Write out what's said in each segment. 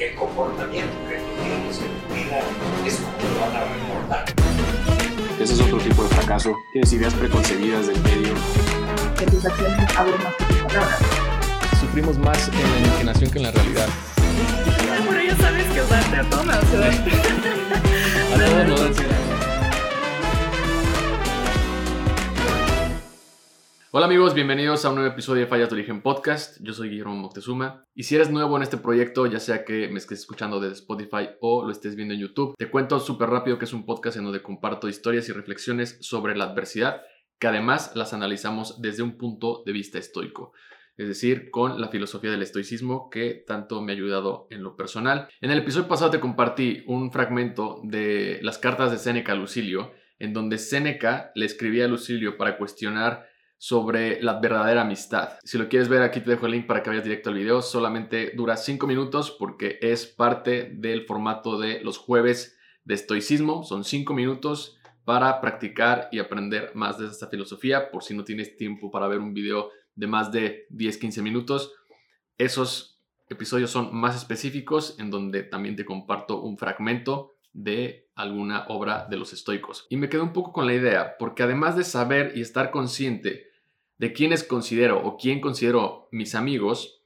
el comportamiento que tú tienes en tu vida es como lo van a recordar. Ese es otro tipo de fracaso. Tienes ideas preconcebidas del medio. Que tus acciones hablen más que tus palabras. Sufrimos más en la imaginación que en la realidad. Pero ya sabes que usarte a todos, Hola amigos, bienvenidos a un nuevo episodio de Fallas de Origen Podcast. Yo soy Guillermo Moctezuma. Y si eres nuevo en este proyecto, ya sea que me estés escuchando desde Spotify o lo estés viendo en YouTube, te cuento súper rápido que es un podcast en donde comparto historias y reflexiones sobre la adversidad, que además las analizamos desde un punto de vista estoico. Es decir, con la filosofía del estoicismo que tanto me ha ayudado en lo personal. En el episodio pasado te compartí un fragmento de las cartas de Séneca a Lucilio, en donde Séneca le escribía a Lucilio para cuestionar sobre la verdadera amistad. Si lo quieres ver, aquí te dejo el link para que vayas directo al video. Solamente dura 5 minutos porque es parte del formato de los jueves de estoicismo. Son 5 minutos para practicar y aprender más de esta filosofía. Por si no tienes tiempo para ver un video de más de 10-15 minutos, esos episodios son más específicos en donde también te comparto un fragmento de alguna obra de los estoicos. Y me quedé un poco con la idea, porque además de saber y estar consciente de quiénes considero o quién considero mis amigos,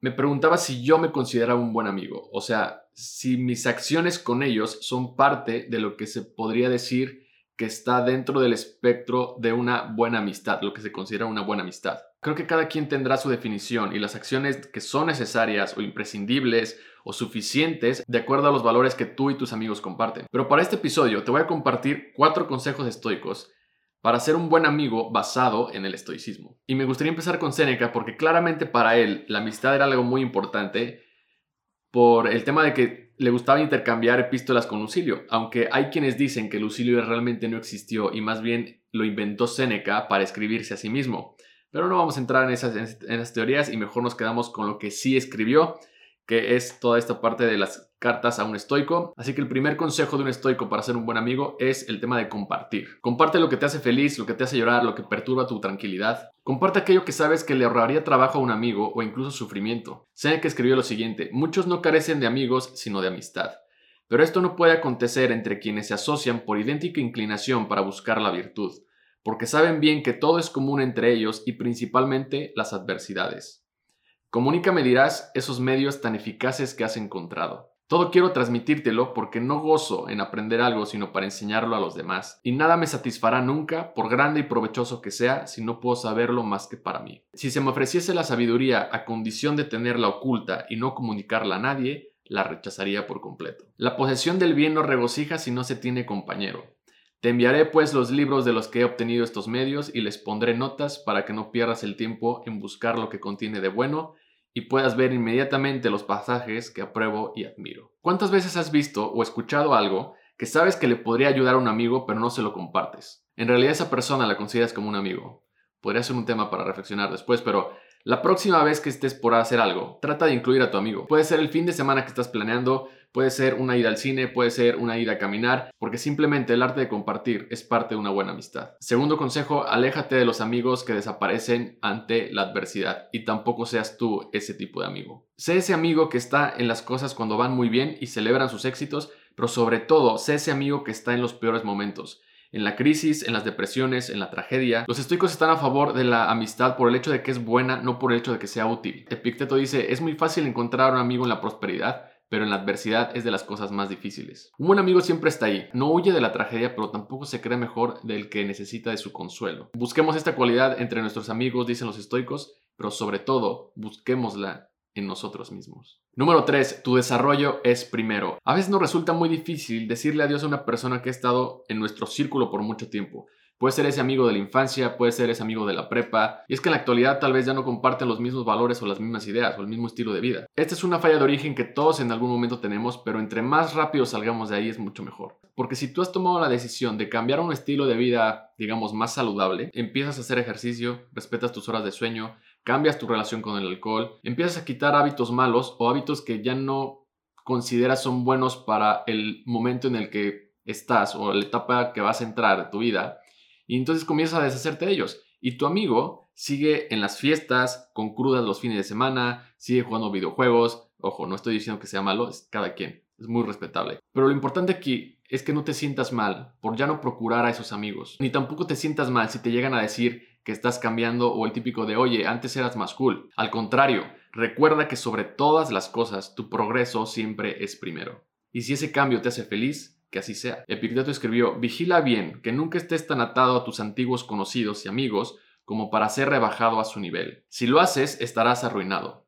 me preguntaba si yo me consideraba un buen amigo. O sea, si mis acciones con ellos son parte de lo que se podría decir que está dentro del espectro de una buena amistad, lo que se considera una buena amistad. Creo que cada quien tendrá su definición y las acciones que son necesarias o imprescindibles o suficientes de acuerdo a los valores que tú y tus amigos comparten. Pero para este episodio te voy a compartir cuatro consejos estoicos para ser un buen amigo basado en el estoicismo. Y me gustaría empezar con Séneca porque claramente para él la amistad era algo muy importante por el tema de que le gustaba intercambiar epístolas con Lucilio, aunque hay quienes dicen que Lucilio realmente no existió y más bien lo inventó Séneca para escribirse a sí mismo. Pero no vamos a entrar en esas, en esas teorías y mejor nos quedamos con lo que sí escribió que es toda esta parte de las cartas a un estoico. Así que el primer consejo de un estoico para ser un buen amigo es el tema de compartir. Comparte lo que te hace feliz, lo que te hace llorar, lo que perturba tu tranquilidad. Comparte aquello que sabes que le ahorraría trabajo a un amigo o incluso sufrimiento. que escribió lo siguiente, muchos no carecen de amigos sino de amistad. Pero esto no puede acontecer entre quienes se asocian por idéntica inclinación para buscar la virtud, porque saben bien que todo es común entre ellos y principalmente las adversidades. Comunícame dirás esos medios tan eficaces que has encontrado. Todo quiero transmitírtelo porque no gozo en aprender algo sino para enseñarlo a los demás. Y nada me satisfará nunca, por grande y provechoso que sea, si no puedo saberlo más que para mí. Si se me ofreciese la sabiduría a condición de tenerla oculta y no comunicarla a nadie, la rechazaría por completo. La posesión del bien no regocija si no se tiene compañero. Te enviaré pues los libros de los que he obtenido estos medios y les pondré notas para que no pierdas el tiempo en buscar lo que contiene de bueno y puedas ver inmediatamente los pasajes que apruebo y admiro. ¿Cuántas veces has visto o escuchado algo que sabes que le podría ayudar a un amigo pero no se lo compartes? En realidad esa persona la consideras como un amigo. Podría ser un tema para reflexionar después, pero la próxima vez que estés por hacer algo, trata de incluir a tu amigo. Puede ser el fin de semana que estás planeando, puede ser una ida al cine, puede ser una ida a caminar, porque simplemente el arte de compartir es parte de una buena amistad. Segundo consejo, aléjate de los amigos que desaparecen ante la adversidad y tampoco seas tú ese tipo de amigo. Sé ese amigo que está en las cosas cuando van muy bien y celebran sus éxitos, pero sobre todo, sé ese amigo que está en los peores momentos en la crisis, en las depresiones, en la tragedia. Los estoicos están a favor de la amistad por el hecho de que es buena, no por el hecho de que sea útil. Epicteto dice, es muy fácil encontrar un amigo en la prosperidad, pero en la adversidad es de las cosas más difíciles. Un buen amigo siempre está ahí, no huye de la tragedia, pero tampoco se cree mejor del que necesita de su consuelo. Busquemos esta cualidad entre nuestros amigos, dicen los estoicos, pero sobre todo busquémosla en nosotros mismos. Número 3. Tu desarrollo es primero. A veces nos resulta muy difícil decirle adiós a una persona que ha estado en nuestro círculo por mucho tiempo. Puede ser ese amigo de la infancia, puede ser ese amigo de la prepa, y es que en la actualidad tal vez ya no comparten los mismos valores o las mismas ideas o el mismo estilo de vida. Esta es una falla de origen que todos en algún momento tenemos, pero entre más rápido salgamos de ahí es mucho mejor. Porque si tú has tomado la decisión de cambiar un estilo de vida, digamos, más saludable, empiezas a hacer ejercicio, respetas tus horas de sueño, cambias tu relación con el alcohol, empiezas a quitar hábitos malos o hábitos que ya no consideras son buenos para el momento en el que estás o la etapa que vas a entrar de tu vida y entonces comienzas a deshacerte de ellos. Y tu amigo sigue en las fiestas, con crudas los fines de semana, sigue jugando videojuegos. Ojo, no estoy diciendo que sea malo, es cada quien, es muy respetable. Pero lo importante aquí es que no te sientas mal por ya no procurar a esos amigos, ni tampoco te sientas mal si te llegan a decir que estás cambiando o el típico de, oye, antes eras más cool. Al contrario, recuerda que sobre todas las cosas tu progreso siempre es primero. Y si ese cambio te hace feliz, que así sea. Epicteto escribió, vigila bien que nunca estés tan atado a tus antiguos conocidos y amigos como para ser rebajado a su nivel. Si lo haces, estarás arruinado.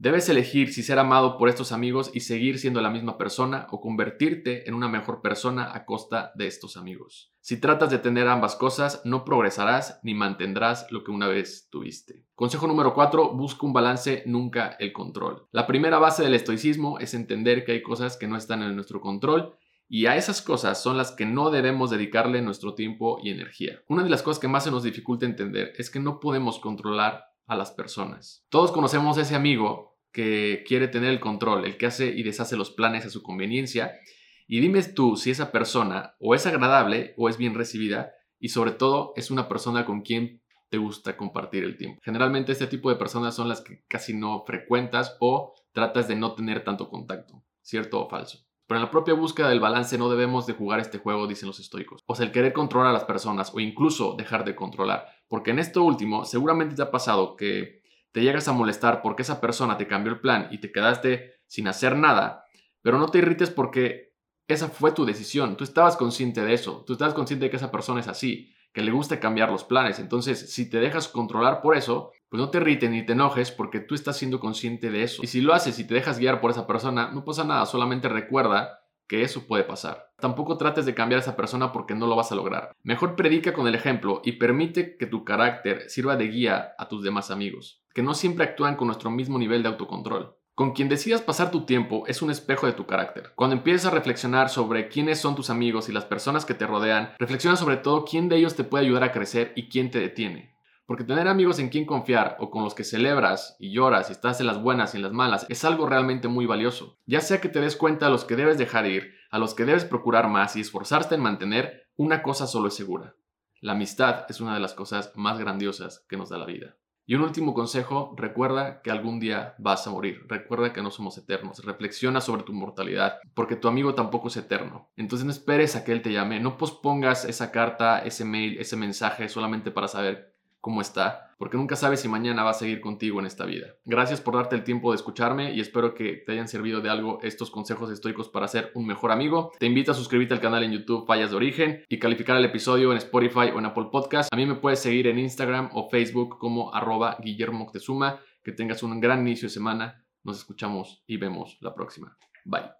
Debes elegir si ser amado por estos amigos y seguir siendo la misma persona o convertirte en una mejor persona a costa de estos amigos. Si tratas de tener ambas cosas, no progresarás ni mantendrás lo que una vez tuviste. Consejo número 4. Busca un balance, nunca el control. La primera base del estoicismo es entender que hay cosas que no están en nuestro control y a esas cosas son las que no debemos dedicarle nuestro tiempo y energía. Una de las cosas que más se nos dificulta entender es que no podemos controlar a las personas. Todos conocemos a ese amigo que quiere tener el control, el que hace y deshace los planes a su conveniencia. Y dime tú si esa persona o es agradable o es bien recibida y sobre todo es una persona con quien te gusta compartir el tiempo. Generalmente este tipo de personas son las que casi no frecuentas o tratas de no tener tanto contacto, cierto o falso. Pero en la propia búsqueda del balance no debemos de jugar este juego, dicen los estoicos. O sea, el querer controlar a las personas o incluso dejar de controlar. Porque en esto último seguramente te ha pasado que te llegas a molestar porque esa persona te cambió el plan y te quedaste sin hacer nada, pero no te irrites porque esa fue tu decisión, tú estabas consciente de eso, tú estabas consciente de que esa persona es así, que le gusta cambiar los planes, entonces si te dejas controlar por eso, pues no te irrites ni te enojes porque tú estás siendo consciente de eso. Y si lo haces y te dejas guiar por esa persona, no pasa nada, solamente recuerda que eso puede pasar. Tampoco trates de cambiar a esa persona porque no lo vas a lograr. Mejor predica con el ejemplo y permite que tu carácter sirva de guía a tus demás amigos, que no siempre actúan con nuestro mismo nivel de autocontrol. Con quien decidas pasar tu tiempo es un espejo de tu carácter. Cuando empieces a reflexionar sobre quiénes son tus amigos y las personas que te rodean, reflexiona sobre todo quién de ellos te puede ayudar a crecer y quién te detiene. Porque tener amigos en quien confiar o con los que celebras y lloras y estás en las buenas y en las malas es algo realmente muy valioso. Ya sea que te des cuenta a los que debes dejar ir, a los que debes procurar más y esforzarte en mantener, una cosa solo es segura. La amistad es una de las cosas más grandiosas que nos da la vida. Y un último consejo, recuerda que algún día vas a morir, recuerda que no somos eternos, reflexiona sobre tu mortalidad, porque tu amigo tampoco es eterno. Entonces no esperes a que él te llame, no pospongas esa carta, ese mail, ese mensaje solamente para saber cómo está, porque nunca sabes si mañana va a seguir contigo en esta vida. Gracias por darte el tiempo de escucharme y espero que te hayan servido de algo estos consejos estoicos para ser un mejor amigo. Te invito a suscribirte al canal en YouTube Fallas de Origen y calificar el episodio en Spotify o en Apple Podcast. A mí me puedes seguir en Instagram o Facebook como arroba Guillermo Moctezuma. Que tengas un gran inicio de semana. Nos escuchamos y vemos la próxima. Bye.